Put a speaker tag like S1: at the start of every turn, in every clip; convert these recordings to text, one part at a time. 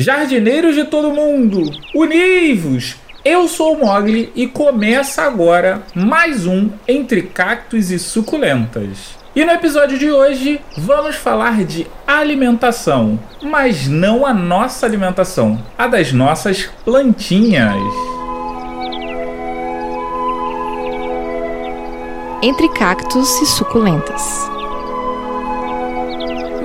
S1: Jardineiros de todo mundo, univos! Eu sou o Mogli e começa agora mais um Entre Cactos e Suculentas. E no episódio de hoje vamos falar de alimentação, mas não a nossa alimentação, a das nossas plantinhas.
S2: Entre Cactos e Suculentas.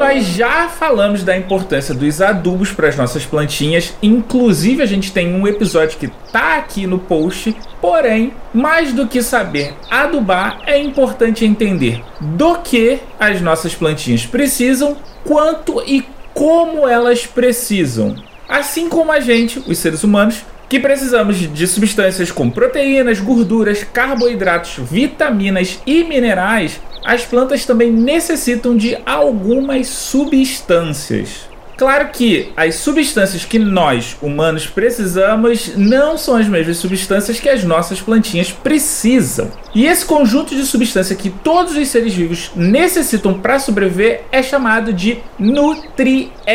S1: Nós já falamos da importância dos adubos para as nossas plantinhas, inclusive a gente tem um episódio que tá aqui no post. Porém, mais do que saber adubar, é importante entender do que as nossas plantinhas precisam, quanto e como elas precisam. Assim como a gente, os seres humanos, que precisamos de substâncias como proteínas, gorduras, carboidratos, vitaminas e minerais, as plantas também necessitam de algumas substâncias. Claro que as substâncias que nós, humanos, precisamos não são as mesmas substâncias que as nossas plantinhas precisam. E esse conjunto de substância que todos os seres vivos necessitam para sobreviver é chamado de nutrientes.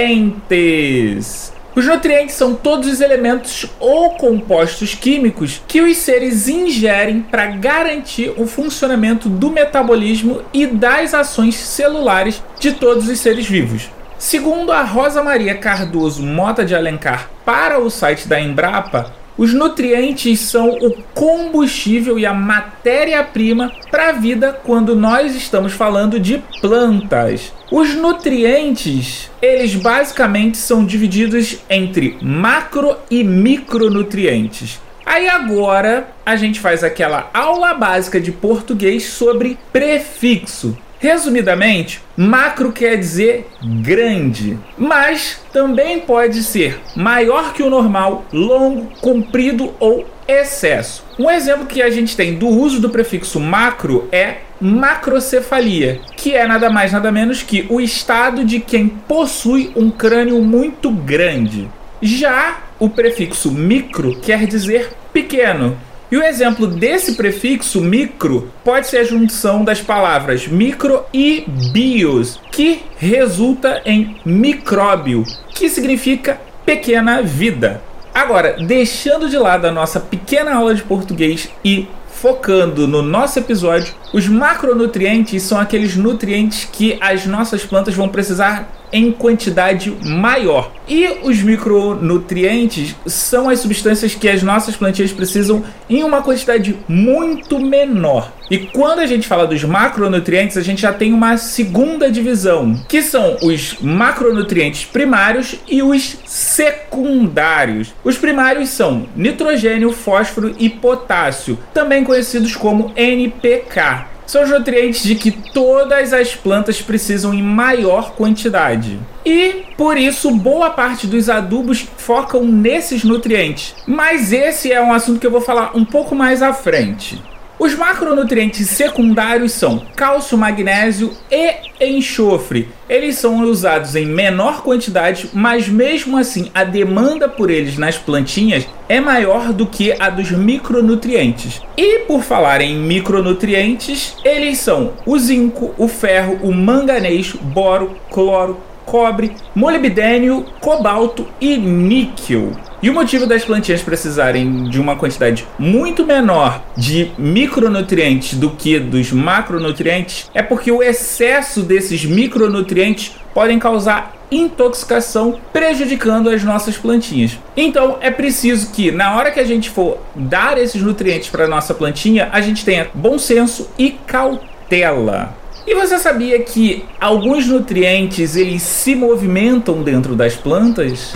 S1: Os nutrientes são todos os elementos ou compostos químicos que os seres ingerem para garantir o funcionamento do metabolismo e das ações celulares de todos os seres vivos. Segundo a Rosa Maria Cardoso Mota de Alencar para o site da Embrapa, os nutrientes são o combustível e a matéria-prima para a vida quando nós estamos falando de plantas. Os nutrientes, eles basicamente são divididos entre macro e micronutrientes. Aí agora a gente faz aquela aula básica de português sobre prefixo. Resumidamente, macro quer dizer grande, mas também pode ser maior que o normal, longo, comprido ou excesso. Um exemplo que a gente tem do uso do prefixo macro é macrocefalia, que é nada mais nada menos que o estado de quem possui um crânio muito grande. Já o prefixo micro quer dizer pequeno, e o exemplo desse prefixo micro pode ser a junção das palavras micro e bios, que resulta em micróbio, que significa pequena vida. Agora, deixando de lado a nossa pequena aula de português e focando no nosso episódio, os macronutrientes são aqueles nutrientes que as nossas plantas vão precisar em quantidade maior. E os micronutrientes são as substâncias que as nossas plantinhas precisam em uma quantidade muito menor. E quando a gente fala dos macronutrientes, a gente já tem uma segunda divisão, que são os macronutrientes primários e os secundários. Os primários são nitrogênio, fósforo e potássio, também conhecidos como NPK são os nutrientes de que todas as plantas precisam em maior quantidade. E por isso, boa parte dos adubos focam nesses nutrientes. Mas esse é um assunto que eu vou falar um pouco mais à frente. Os macronutrientes secundários são cálcio, magnésio e enxofre. Eles são usados em menor quantidade, mas mesmo assim a demanda por eles nas plantinhas é maior do que a dos micronutrientes. E por falar em micronutrientes, eles são o zinco, o ferro, o manganês, boro, cloro, cobre, molibdênio, cobalto e níquel. E o motivo das plantinhas precisarem de uma quantidade muito menor de micronutrientes do que dos macronutrientes é porque o excesso desses micronutrientes podem causar intoxicação, prejudicando as nossas plantinhas. Então é preciso que na hora que a gente for dar esses nutrientes para nossa plantinha, a gente tenha bom senso e cautela. E você sabia que alguns nutrientes eles se movimentam dentro das plantas?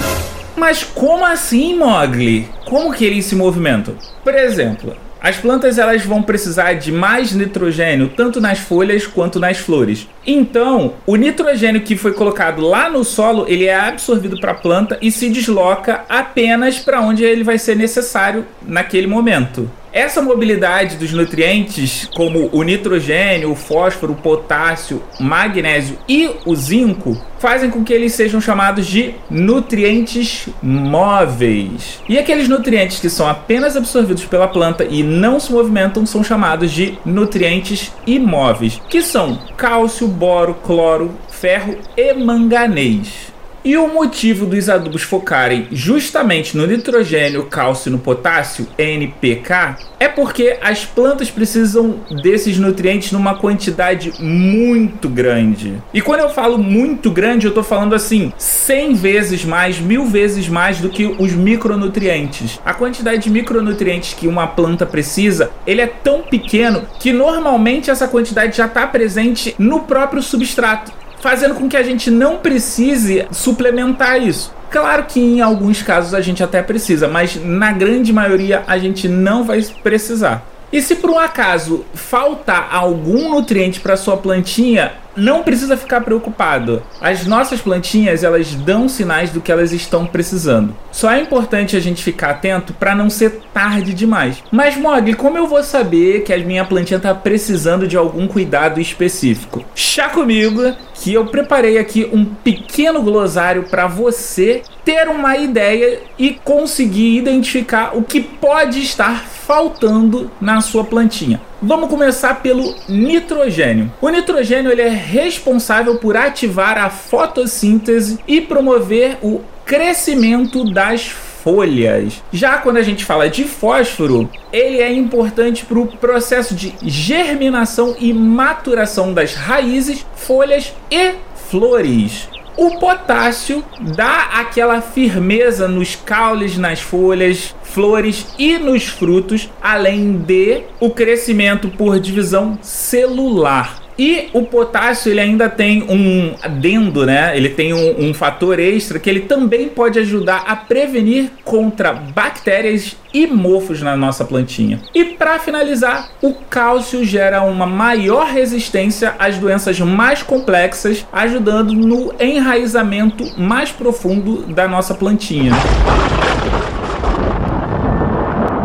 S1: Mas como assim, Mogli? Como que eles se movimentam? Por exemplo, as plantas elas vão precisar de mais nitrogênio tanto nas folhas quanto nas flores. Então, o nitrogênio que foi colocado lá no solo, ele é absorvido para a planta e se desloca apenas para onde ele vai ser necessário naquele momento. Essa mobilidade dos nutrientes, como o nitrogênio, o fósforo, o potássio, magnésio e o zinco, fazem com que eles sejam chamados de nutrientes móveis. E aqueles nutrientes que são apenas absorvidos pela planta e não se movimentam são chamados de nutrientes imóveis, que são cálcio, boro, cloro, ferro e manganês. E o motivo dos adubos focarem justamente no nitrogênio, cálcio e no potássio, NPK, é porque as plantas precisam desses nutrientes numa quantidade muito grande. E quando eu falo muito grande, eu tô falando assim, 100 vezes mais, mil vezes mais do que os micronutrientes. A quantidade de micronutrientes que uma planta precisa, ele é tão pequeno que normalmente essa quantidade já está presente no próprio substrato fazendo com que a gente não precise suplementar isso. Claro que em alguns casos a gente até precisa, mas na grande maioria a gente não vai precisar. E se por um acaso faltar algum nutriente para sua plantinha, não precisa ficar preocupado. As nossas plantinhas, elas dão sinais do que elas estão precisando. Só é importante a gente ficar atento para não ser tarde demais. Mas Mogli, como eu vou saber que a minha plantinha está precisando de algum cuidado específico? Chá comigo que eu preparei aqui um pequeno glossário para você ter uma ideia e conseguir identificar o que pode estar faltando na sua plantinha. Vamos começar pelo nitrogênio. O nitrogênio ele é responsável por ativar a fotossíntese e promover o crescimento das folhas. Já quando a gente fala de fósforo, ele é importante para o processo de germinação e maturação das raízes, folhas e flores. O potássio dá aquela firmeza nos caules, nas folhas, flores e nos frutos, além de o crescimento por divisão celular. E o potássio ele ainda tem um adendo, né? Ele tem um, um, fator extra que ele também pode ajudar a prevenir contra bactérias e mofos na nossa plantinha. E para finalizar, o cálcio gera uma maior resistência às doenças mais complexas, ajudando no enraizamento mais profundo da nossa plantinha.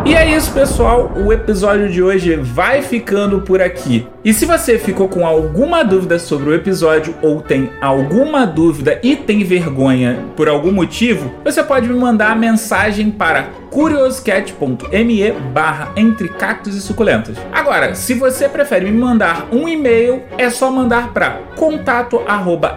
S1: E é isso, pessoal. O episódio de hoje vai ficando por aqui. E se você ficou com alguma dúvida sobre o episódio ou tem alguma dúvida e tem vergonha por algum motivo, você pode me mandar mensagem para curioscat.me barra entre cactos e suculentas. Agora, se você prefere me mandar um e-mail, é só mandar para contato arroba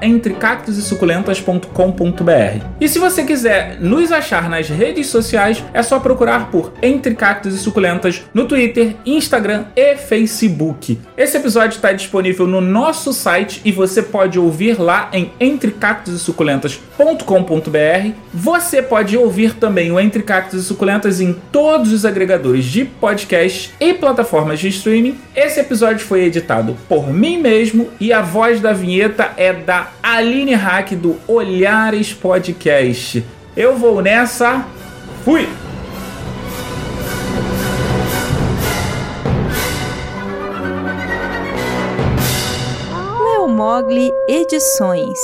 S1: suculentas.com.br. E se você quiser nos achar nas redes sociais, é só procurar por Entre Cactos e Suculentas no Twitter, Instagram e Facebook. Esse episódio está disponível no nosso site e você pode ouvir lá em entrecactosesuculentas.com.br. Você pode ouvir também o Entre Cactos e Suculentas suculentas em todos os agregadores de podcast e plataformas de streaming. Esse episódio foi editado por mim mesmo e a voz da vinheta é da Aline Hack do Olhares Podcast. Eu vou nessa. Fui!
S2: Leo Mogli Edições